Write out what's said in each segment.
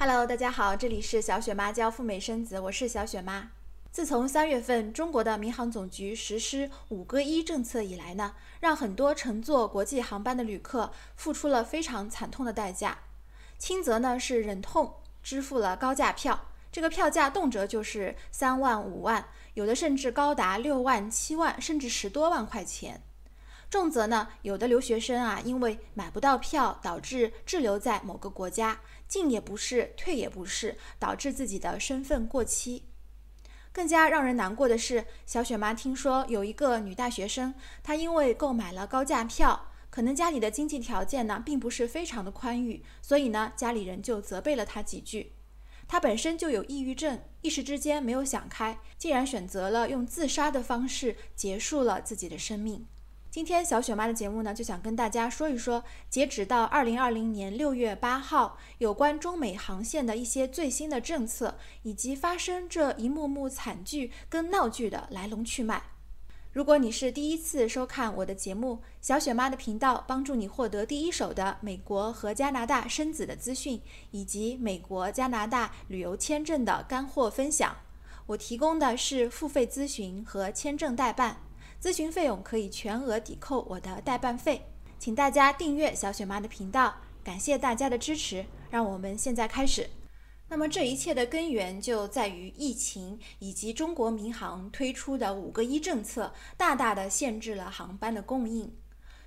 Hello，大家好，这里是小雪妈教赴美生子，我是小雪妈。自从三月份中国的民航总局实施“五个一”政策以来呢，让很多乘坐国际航班的旅客付出了非常惨痛的代价。轻则呢是忍痛支付了高价票，这个票价动辄就是三万、五万，有的甚至高达六万、七万，甚至十多万块钱。重则呢，有的留学生啊，因为买不到票，导致滞留在某个国家，进也不是，退也不是，导致自己的身份过期。更加让人难过的是，小雪妈听说有一个女大学生，她因为购买了高价票，可能家里的经济条件呢并不是非常的宽裕，所以呢家里人就责备了她几句。她本身就有抑郁症，一时之间没有想开，竟然选择了用自杀的方式结束了自己的生命。今天小雪妈的节目呢，就想跟大家说一说，截止到二零二零年六月八号，有关中美航线的一些最新的政策，以及发生这一幕幕惨剧跟闹剧的来龙去脉。如果你是第一次收看我的节目，小雪妈的频道帮助你获得第一手的美国和加拿大生子的资讯，以及美国、加拿大旅游签证的干货分享。我提供的是付费咨询和签证代办。咨询费用可以全额抵扣我的代办费，请大家订阅小雪妈的频道，感谢大家的支持。让我们现在开始。那么这一切的根源就在于疫情以及中国民航推出的五个一政策，大大的限制了航班的供应。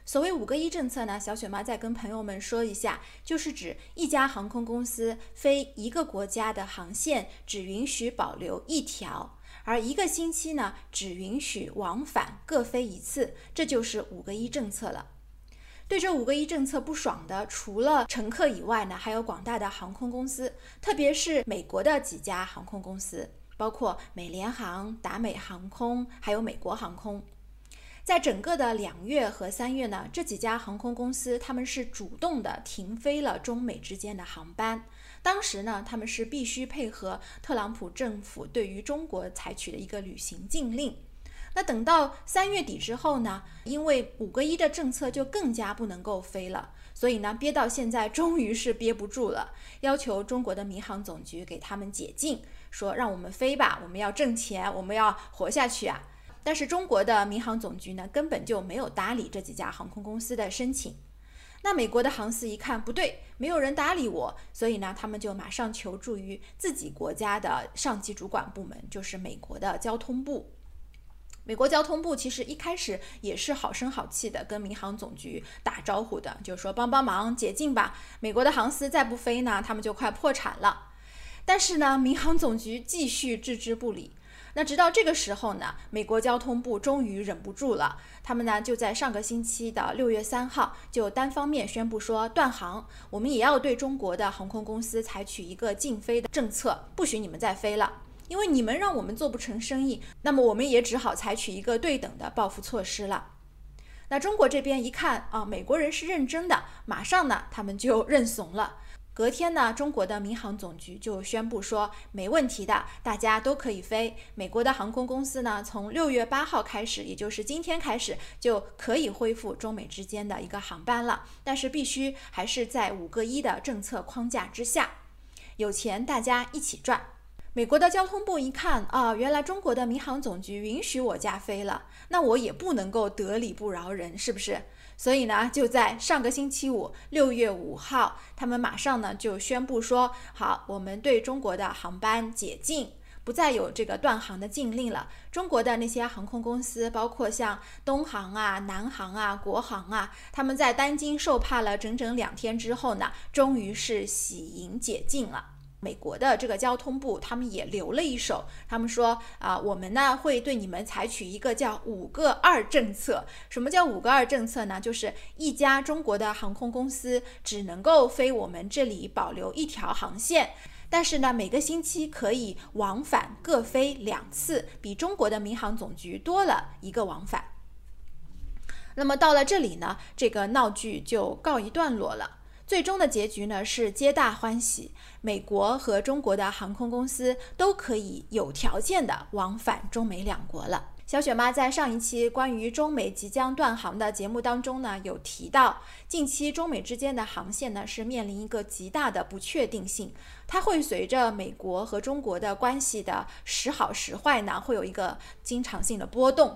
所谓五个一政策呢，小雪妈再跟朋友们说一下，就是指一家航空公司飞一个国家的航线只允许保留一条。而一个星期呢，只允许往返各飞一次，这就是五个一政策了。对这五个一政策不爽的，除了乘客以外呢，还有广大的航空公司，特别是美国的几家航空公司，包括美联航、达美航空，还有美国航空。在整个的两月和三月呢，这几家航空公司他们是主动的停飞了中美之间的航班。当时呢，他们是必须配合特朗普政府对于中国采取的一个旅行禁令。那等到三月底之后呢，因为五个一的政策就更加不能够飞了，所以呢，憋到现在终于是憋不住了，要求中国的民航总局给他们解禁，说让我们飞吧，我们要挣钱，我们要活下去啊。但是中国的民航总局呢，根本就没有搭理这几家航空公司的申请。那美国的航司一看不对，没有人搭理我，所以呢，他们就马上求助于自己国家的上级主管部门，就是美国的交通部。美国交通部其实一开始也是好声好气的跟民航总局打招呼的，就是说帮帮忙解禁吧。美国的航司再不飞呢，他们就快破产了。但是呢，民航总局继续置之不理。那直到这个时候呢，美国交通部终于忍不住了，他们呢就在上个星期的六月三号就单方面宣布说断航，我们也要对中国的航空公司采取一个禁飞的政策，不许你们再飞了，因为你们让我们做不成生意，那么我们也只好采取一个对等的报复措施了。那中国这边一看啊，美国人是认真的，马上呢他们就认怂了。隔天呢，中国的民航总局就宣布说没问题的，大家都可以飞。美国的航空公司呢，从六月八号开始，也就是今天开始，就可以恢复中美之间的一个航班了。但是必须还是在五个一的政策框架之下，有钱大家一起赚。美国的交通部一看啊，原来中国的民航总局允许我加飞了，那我也不能够得理不饶人，是不是？所以呢，就在上个星期五，六月五号，他们马上呢就宣布说，好，我们对中国的航班解禁，不再有这个断航的禁令了。中国的那些航空公司，包括像东航啊、南航啊、国航啊，他们在担惊受怕了整整两天之后呢，终于是喜迎解禁了。美国的这个交通部，他们也留了一手。他们说啊，我们呢会对你们采取一个叫“五个二”政策。什么叫“五个二”政策呢？就是一家中国的航空公司只能够飞我们这里保留一条航线，但是呢，每个星期可以往返各飞两次，比中国的民航总局多了一个往返。那么到了这里呢，这个闹剧就告一段落了。最终的结局呢是皆大欢喜，美国和中国的航空公司都可以有条件的往返中美两国了。小雪妈在上一期关于中美即将断航的节目当中呢，有提到，近期中美之间的航线呢是面临一个极大的不确定性，它会随着美国和中国的关系的时好时坏呢，会有一个经常性的波动。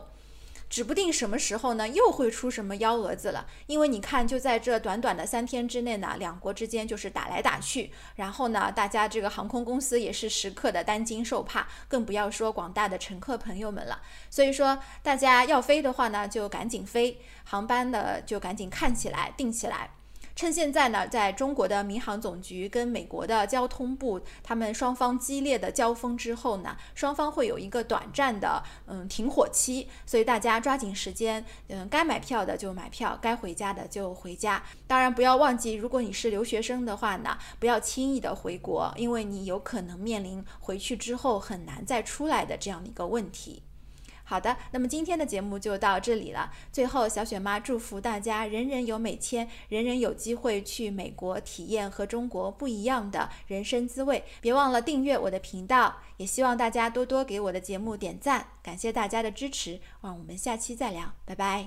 指不定什么时候呢，又会出什么幺蛾子了。因为你看，就在这短短的三天之内呢，两国之间就是打来打去，然后呢，大家这个航空公司也是时刻的担惊受怕，更不要说广大的乘客朋友们了。所以说，大家要飞的话呢，就赶紧飞，航班呢就赶紧看起来定起来。趁现在呢，在中国的民航总局跟美国的交通部，他们双方激烈的交锋之后呢，双方会有一个短暂的嗯停火期，所以大家抓紧时间，嗯，该买票的就买票，该回家的就回家。当然不要忘记，如果你是留学生的话呢，不要轻易的回国，因为你有可能面临回去之后很难再出来的这样的一个问题。好的，那么今天的节目就到这里了。最后，小雪妈祝福大家人人有美签，人人有机会去美国体验和中国不一样的人生滋味。别忘了订阅我的频道，也希望大家多多给我的节目点赞，感谢大家的支持。让我们下期再聊，拜拜。